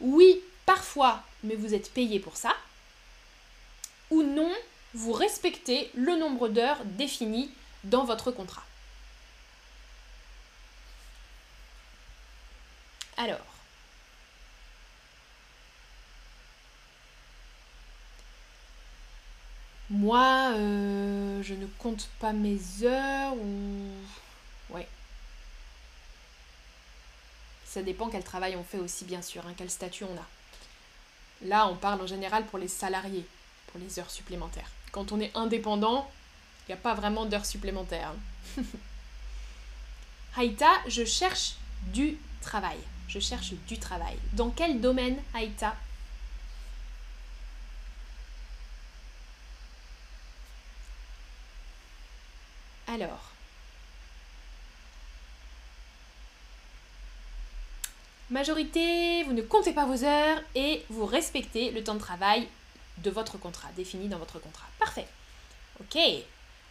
Oui, parfois, mais vous êtes payé pour ça. Ou non, vous respectez le nombre d'heures défini dans votre contrat. Alors, moi, euh, je ne compte pas mes heures ou... Ouais. Ça dépend quel travail on fait aussi, bien sûr, hein, quel statut on a. Là, on parle en général pour les salariés, pour les heures supplémentaires. Quand on est indépendant, il n'y a pas vraiment d'heures supplémentaires. Hein. <laughs> Haïta, je cherche du travail je cherche du travail. Dans quel domaine, Aïta? Alors, majorité, vous ne comptez pas vos heures et vous respectez le temps de travail de votre contrat, défini dans votre contrat. Parfait. Ok.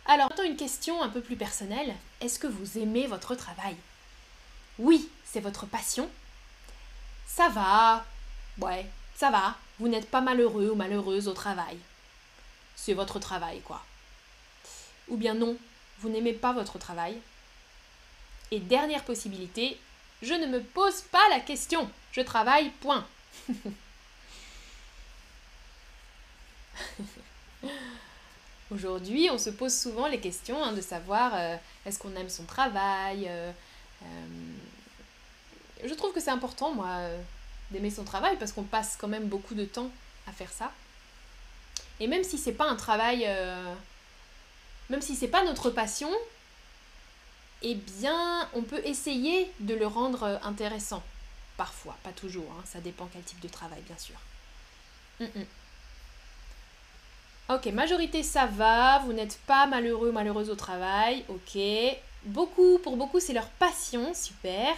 Alors, maintenant une question un peu plus personnelle. Est-ce que vous aimez votre travail? Oui, c'est votre passion ça va, ouais, ça va, vous n'êtes pas malheureux ou malheureuse au travail. C'est votre travail, quoi. Ou bien non, vous n'aimez pas votre travail. Et dernière possibilité, je ne me pose pas la question, je travaille, point. <laughs> Aujourd'hui, on se pose souvent les questions hein, de savoir euh, est-ce qu'on aime son travail, euh, euh, je trouve que c'est important, moi, d'aimer son travail parce qu'on passe quand même beaucoup de temps à faire ça. Et même si c'est pas un travail, même si c'est pas notre passion, eh bien, on peut essayer de le rendre euh, intéressant. Parfois, pas toujours, hein, ça dépend quel type de travail, bien sûr. Mm, mm. Ok, majorité ça va, vous n'êtes pas malheureux, malheureuse au travail, ok. Beaucoup, pour beaucoup c'est leur passion, super.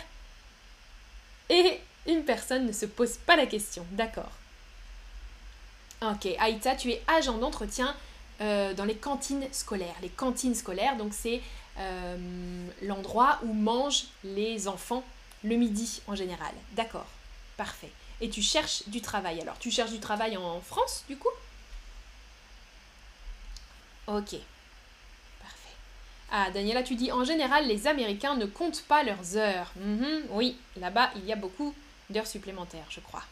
Et une personne ne se pose pas la question. D'accord. Ok, Aïta, tu es agent d'entretien euh, dans les cantines scolaires. Les cantines scolaires, donc c'est euh, l'endroit où mangent les enfants le midi en général. D'accord, parfait. Et tu cherches du travail. Alors, tu cherches du travail en France, du coup? Ok. Parfait. Ah, Daniela, tu dis, en général, les Américains ne comptent pas leurs heures. Mhm, oui, là-bas, il y a beaucoup d'heures supplémentaires, je crois.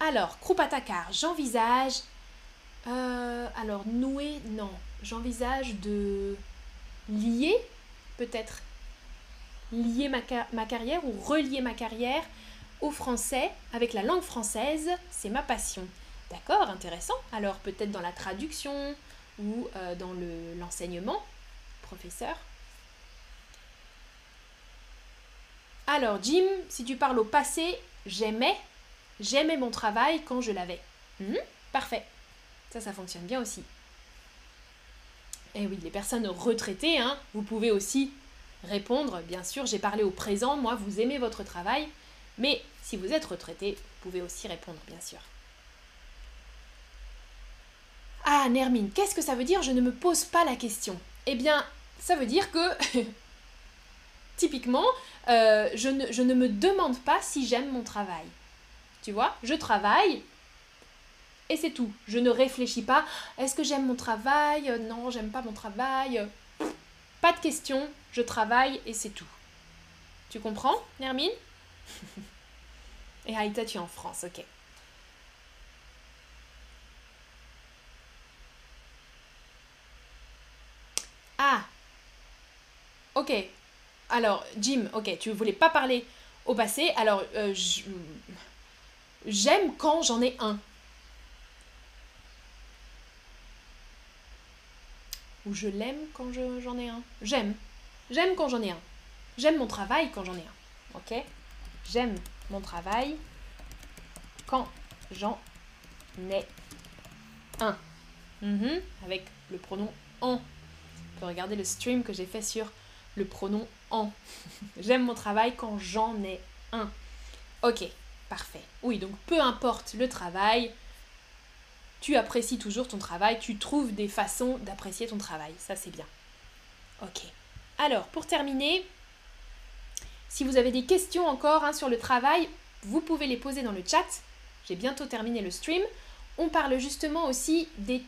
Alors, Krupatakar, j'envisage... Euh, alors, nouer, non. J'envisage de lier, peut-être, lier ma, carrière ou relier ma carrière au français avec la langue française. C'est ma passion. D'accord, intéressant. Alors, peut-être dans la traduction ou euh, dans l'enseignement, professeur. Alors, Jim, si tu parles au passé, j'aimais J'aimais mon travail quand je l'avais. Mhm, parfait. Ça, ça fonctionne bien aussi. Eh oui, les personnes retraitées, hein, vous pouvez aussi répondre. Bien sûr, j'ai parlé au présent, moi, vous aimez votre travail. Mais si vous êtes retraité, vous pouvez aussi répondre, bien sûr. Ah, Nermine, qu'est-ce que ça veut dire? Je ne me pose pas la question. Eh bien, ça veut dire que, <laughs> typiquement, euh, je, ne, je ne me demande pas si j'aime mon travail. Tu vois, je travaille et c'est tout. Je ne réfléchis pas. Est-ce que j'aime mon travail? Non, j'aime pas mon travail. Pas de question. Je travaille et c'est tout. Tu comprends, Nermine? <laughs> Et Aïta, tu es en France, ok. Ah Ok. Alors, Jim, ok, tu voulais pas parler au passé. Alors, euh, J'aime quand j'en ai un. Ou je l'aime quand j'en ai un. J'aime. J'aime quand j'en ai un. J'aime mon travail quand j'en ai un. Ok? J'aime mon travail quand j'en ai un. Mhm. Avec le pronom en. Tu peux regarder le stream que j'ai fait sur le pronom en. <laughs> J'aime mon travail quand j'en ai un. Ok. Parfait. Oui, donc peu importe le travail, tu apprécies toujours ton travail, tu trouves des façons d'apprécier ton travail. Ça, c'est bien. Ok. Alors, pour terminer, si vous avez des questions encore hein, sur le travail, vous pouvez les poser dans le chat. J'ai bientôt terminé le stream. On parle justement aussi des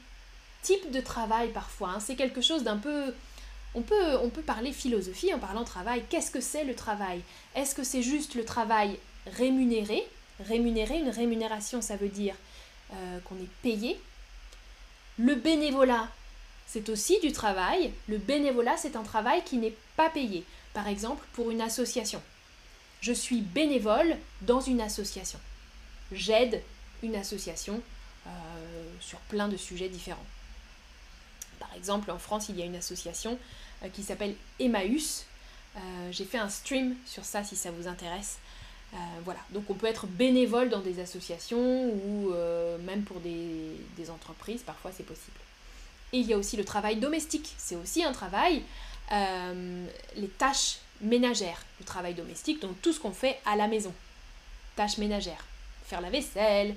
types de travail parfois. Hein. C'est quelque chose d'un peu... On peut, on peut parler philosophie en parlant travail. Qu'est-ce que c'est le travail? Est-ce que c'est juste le travail rémunéré? Rémunéré, une rémunération, ça veut dire euh, qu'on est payé. Le bénévolat, c'est aussi du travail. Le bénévolat, c'est un travail qui n'est pas payé. Par exemple, pour une association. Je suis bénévole dans une association. J'aide une association euh, sur plein de sujets différents. Par exemple, en France, il y a une association euh, qui s'appelle Emmaüs. J'ai fait un stream sur ça si ça vous intéresse. Euh, voilà, donc on peut être bénévole dans des associations ou euh, même pour des, entreprises, parfois c'est possible. Et il y a aussi le travail domestique, c'est aussi un travail, euh, les tâches ménagères, le travail domestique, donc tout ce qu'on fait à la maison, tâches ménagères, faire la vaisselle,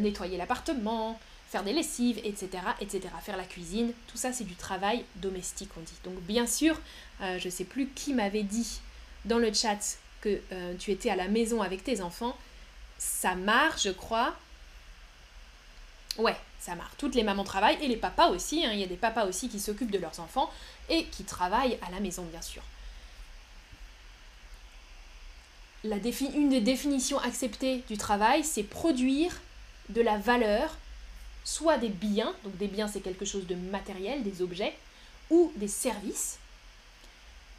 nettoyer l'appartement, faire des lessives, etc., etc., faire la cuisine, tout ça c'est du travail domestique on dit. Donc bien sûr, je ne sais plus qui m'avait dit dans le chat que euh, tu étais à la maison avec tes enfants, ça marche, je crois. Ouais, ça marche. Toutes les mamans travaillent et les papas aussi. Hein. Il y a des papas aussi qui s'occupent de leurs enfants et qui travaillent à la maison, bien sûr. La une des définitions acceptées du travail, c'est produire de la valeur, soit des biens, donc des biens c'est quelque chose de matériel, des objets, ou des services,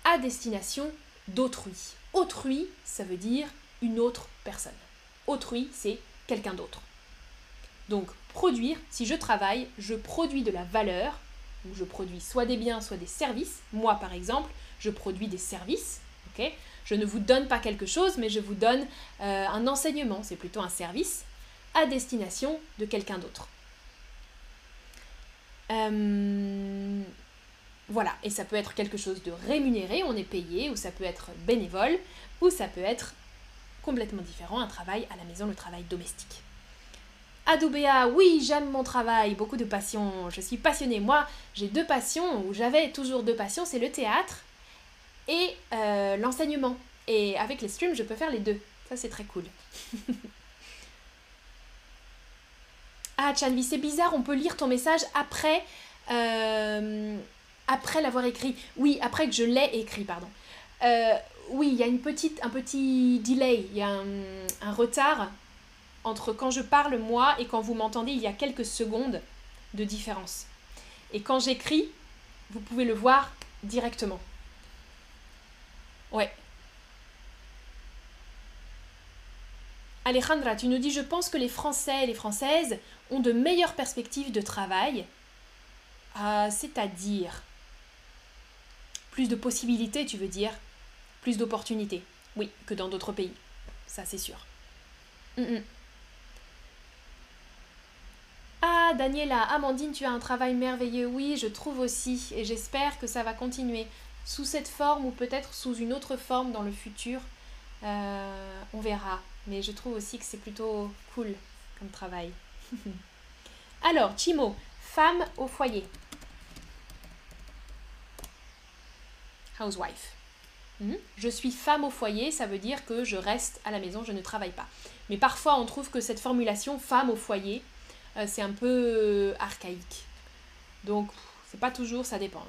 à destination d'autrui. Autrui, ça veut dire une autre personne. Autrui, c'est quelqu'un d'autre. Donc, produire, si je travaille, je produis de la valeur, ou je produis soit des biens, soit des services. Moi, par exemple, je produis des services. je ne vous donne pas quelque chose, mais je vous donne euh, un enseignement, c'est plutôt un service, à destination de quelqu'un d'autre. Euh, voilà, et ça peut être quelque chose de rémunéré, on est payé, ou ça peut être bénévole, ou ça peut être complètement différent, un travail à la maison, le travail domestique. Adoubéa, oui, j'aime mon travail, beaucoup de passion, je suis passionnée. Moi, j'ai deux passions, ou j'avais toujours deux passions, c'est le théâtre et euh, l'enseignement. Et avec les streams, je peux faire les deux. Ça, c'est très cool. <laughs> ah, Chanvi, c'est bizarre, on peut lire ton message après, euh, après l'avoir écrit. Oui, après que je l'ai écrit, pardon. Euh, oui, il y a une petite, un petit delay, il y a un, retard entre quand je parle moi et quand vous m'entendez, il y a quelques secondes de différence. Et quand j'écris, vous pouvez le voir directement. Ouais. Alejandra, tu nous dis, je pense que les Français et les Françaises ont de meilleures perspectives de travail. Euh, c'est-à-dire plus de possibilités, tu veux dire plus d'opportunités, oui, que dans d'autres pays. Ça, c'est sûr. Mm, mm. Ah, Daniela, Amandine, tu as un travail merveilleux. Oui, je trouve aussi. Et j'espère que ça va continuer. Sous cette forme ou peut-être sous une autre forme dans le futur. Euh, on verra. Mais je trouve aussi que c'est plutôt cool comme travail. <laughs> Alors, Chimo, femme au foyer. Housewife. Hmm? Je suis femme au foyer, ça veut dire que je reste à la maison, je ne travaille pas. Mais parfois, on trouve que cette formulation femme au foyer, euh, c'est un peu euh, archaïque. Donc, c'est pas toujours, ça dépend.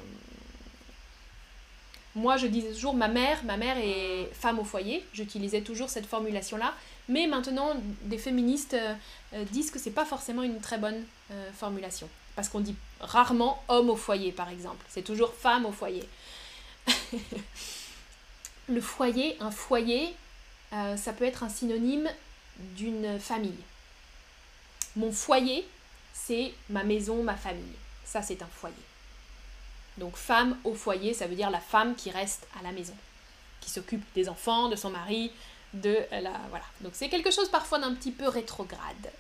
Moi, je disais toujours ma mère, ma mère est femme au foyer. J'utilisais toujours cette formulation-là. Mais maintenant, des féministes euh, disent que c'est pas forcément une très bonne formulation. Parce qu'on dit rarement homme au foyer, par exemple. C'est toujours femme au foyer. <laughs> le foyer, un foyer, euh, ça peut être un synonyme d'une famille. Mon foyer, c'est ma maison, ma famille. Ça, c'est un foyer. Donc femme au foyer, ça veut dire la femme qui reste à la maison, qui s'occupe des enfants, de son mari, de la... Voilà. Donc c'est quelque chose parfois d'un petit peu rétrograde.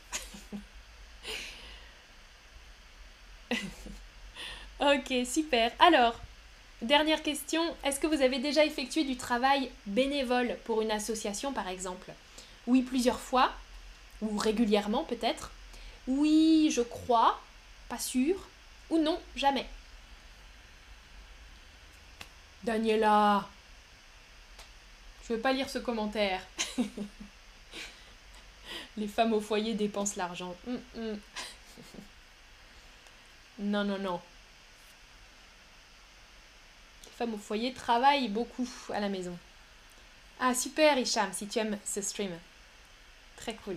<laughs> ok, super. Alors, Dernière question, est-ce que vous avez déjà effectué du travail bénévole pour une association par exemple? Oui, plusieurs fois, ou régulièrement peut-être. Oui, je crois, pas sûr, ou non, jamais. Daniela, je veux pas lire ce commentaire. <laughs> Les femmes au foyer dépensent l'argent. Hum, hum. <laughs> non, non, non au foyer travaille beaucoup à la maison. Ah super Hicham, si tu aimes ce stream. Très cool.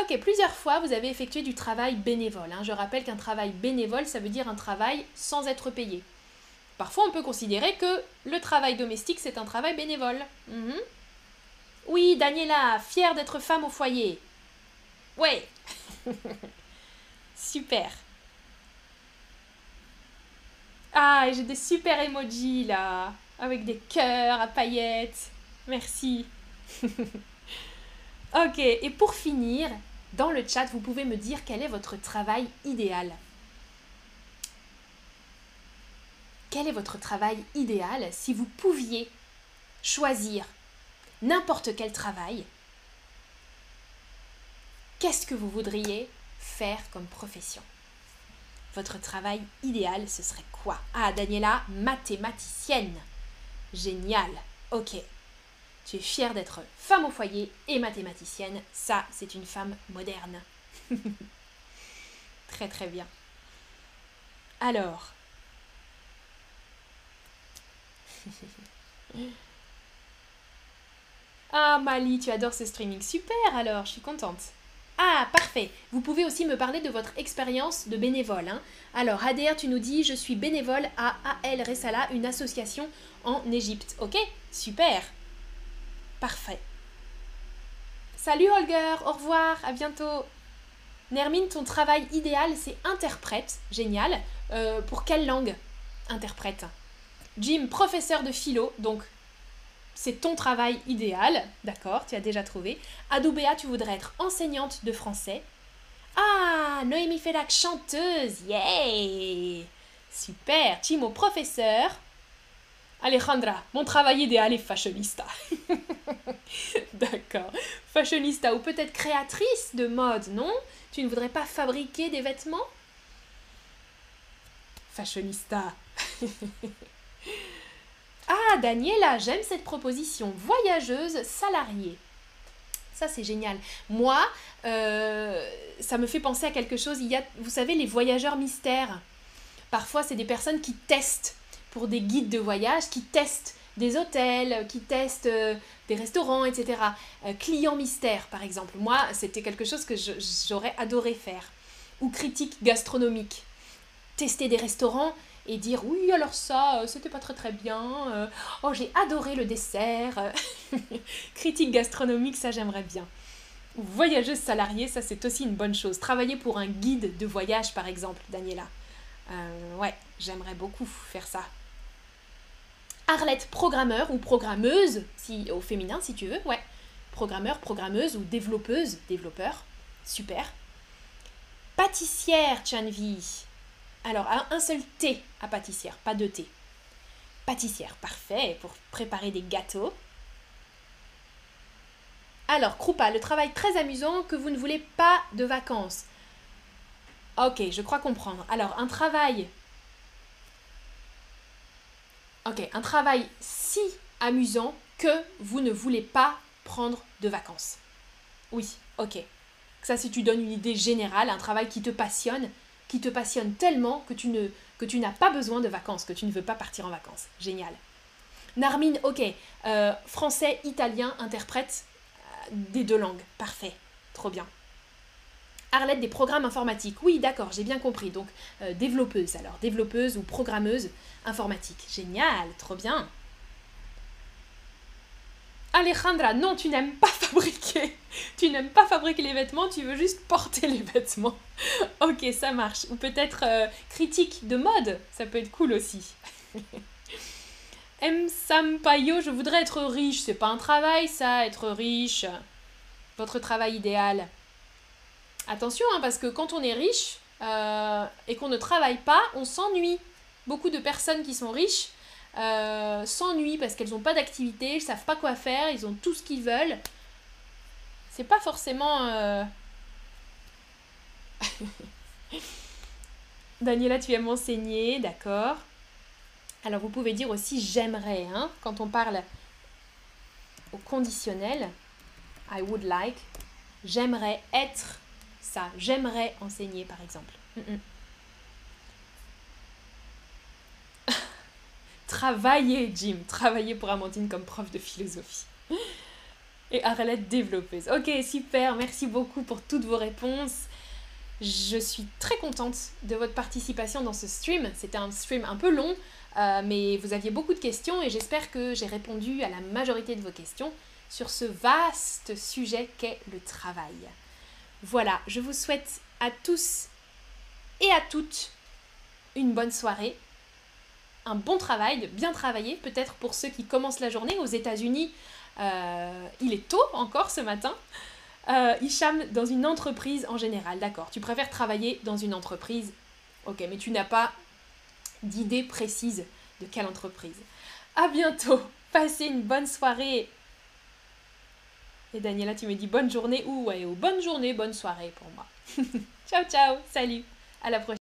Ok, plusieurs fois vous avez effectué du travail bénévole. Hein. Je rappelle qu'un travail bénévole, ça veut dire un travail sans être payé. Parfois on peut considérer que le travail domestique, c'est un travail bénévole. Mhm. Oui, Daniela, fière d'être femme au foyer. Ouais. <laughs> Super. Ah, j'ai des super emojis là, avec des cœurs à paillettes. Merci. <laughs> ok, et pour finir, dans le chat, vous pouvez me dire quel est votre travail idéal. Quel est votre travail idéal si vous pouviez choisir n'importe quel travail? Qu'est-ce que vous voudriez faire comme profession? Votre travail idéal, ce serait quoi? Ah, Daniela, mathématicienne. Génial. Ok. Tu es fière d'être femme au foyer et mathématicienne. Ça, c'est une femme moderne. <laughs> très très bien. Alors. <laughs> ah, Mali, tu adores ce streaming. Super alors, je suis contente. Ah, parfait. Vous pouvez aussi me parler de votre expérience de bénévole. Hein. Alors, ADR, tu nous dis, je suis bénévole à AL Resala, une association en Égypte. Ok Super. Parfait. Salut Holger, au revoir, à bientôt. Nermine, ton travail idéal, c'est interprète. Génial. Euh, pour quelle langue Interprète? Jim, professeur de philo, donc c'est ton travail idéal, d'accord, tu as déjà trouvé. Adoubéa, tu voudrais être enseignante de français. Ah, Noémie Fellac, chanteuse, yay Super, Timo, professeur. Alejandra, mon travail idéal est fashionista. <laughs> D'accord. Fashionista ou peut-être créatrice de mode, non? Tu ne voudrais pas fabriquer des vêtements? Fashionista. <laughs> ah, Daniela, j'aime cette proposition. Voyageuse salariée. Ça, c'est génial. Moi, euh, ça me fait penser à quelque chose. Il y a, vous savez, les voyageurs mystères. Parfois, c'est des personnes qui testent pour des guides de voyage, qui testent des hôtels, qui testent euh, des restaurants, etc. Euh, client mystère, par exemple. Moi, c'était quelque chose que j'aurais adoré faire. Ou critique gastronomique. Tester des restaurants et dire oui alors ça c'était pas très très bien oh j'ai adoré le dessert <laughs> critique gastronomique ça j'aimerais bien voyageuse salariée, ça c'est aussi une bonne chose. Travailler pour un guide de voyage par exemple, Daniela. Euh, ouais, j'aimerais beaucoup faire ça. Arlette, programmeur ou programmeuse, si, au féminin si tu veux, ouais. Programmeur, programmeuse ou développeuse, développeur. Super. Pâtissière, Chanvi. Alors, un seul T à pâtissière, pas deux T. Pâtissière, parfait, pour préparer des gâteaux. Alors, Krupa, le travail très amusant que vous ne voulez pas de vacances. Ok, je crois comprendre. Alors, un travail. Ok, un travail si amusant que vous ne voulez pas prendre de vacances. Oui, ok. Ça, si tu donnes une idée générale, un travail qui te passionne, qui te passionne tellement que tu n'as pas besoin de vacances, que tu ne veux pas partir en vacances. Génial. Narmine, ok. Euh, français, italien, interprète, des deux langues. Parfait. Trop bien. Arlette des programmes informatiques. Oui, d'accord, j'ai bien compris. Donc, euh, développeuse alors. Développeuse ou programmeuse informatique. Génial, trop bien. Alejandra, non, tu n'aimes pas <laughs> fabriquer. Tu n'aimes pas fabriquer les vêtements, tu veux juste porter les vêtements. <laughs> ok, ça marche. Ou peut-être euh, critique de mode, ça peut être cool aussi. <laughs> M. Sampaio, je voudrais être riche. C'est pas un travail, ça, être riche. Votre travail idéal. Attention, hein, parce que quand on est riche euh, et qu'on ne travaille pas, on s'ennuie. Beaucoup de personnes qui sont riches euh, s'ennuient parce qu'elles n'ont pas d'activité, elles savent pas quoi faire, ils ont tout ce qu'ils veulent. C'est pas forcément. Euh... <laughs> Daniela, tu aimes m'enseigner, d'accord. Alors vous pouvez dire aussi j'aimerais, hein, quand on parle au conditionnel, I would like, j'aimerais être ça, j'aimerais enseigner par exemple. Travailler, Jim, travailler pour Amandine comme prof de philosophie. Et Arlette, développeuse. Ok, super, merci beaucoup pour toutes vos réponses. Je suis très contente de votre participation dans ce stream. C'était un stream un peu long, euh, mais vous aviez beaucoup de questions et j'espère que j'ai répondu à la majorité de vos questions sur ce vaste sujet qu'est le travail. Voilà, je vous souhaite à tous et à toutes une bonne soirée, un bon travail, bien travailler, peut-être pour ceux qui commencent la journée aux États-Unis. Euh, il est tôt encore ce matin. Euh, dans une entreprise en général, d'accord. Tu préfères travailler dans une entreprise, ok, mais tu n'as pas d'idée précise de quelle entreprise. À bientôt, <laughs> passez une bonne soirée. Et Daniela, tu me dis bonne journée ou ouais, ou bonne journée, bonne soirée pour moi. <laughs> ciao, ciao, salut, à la prochaine.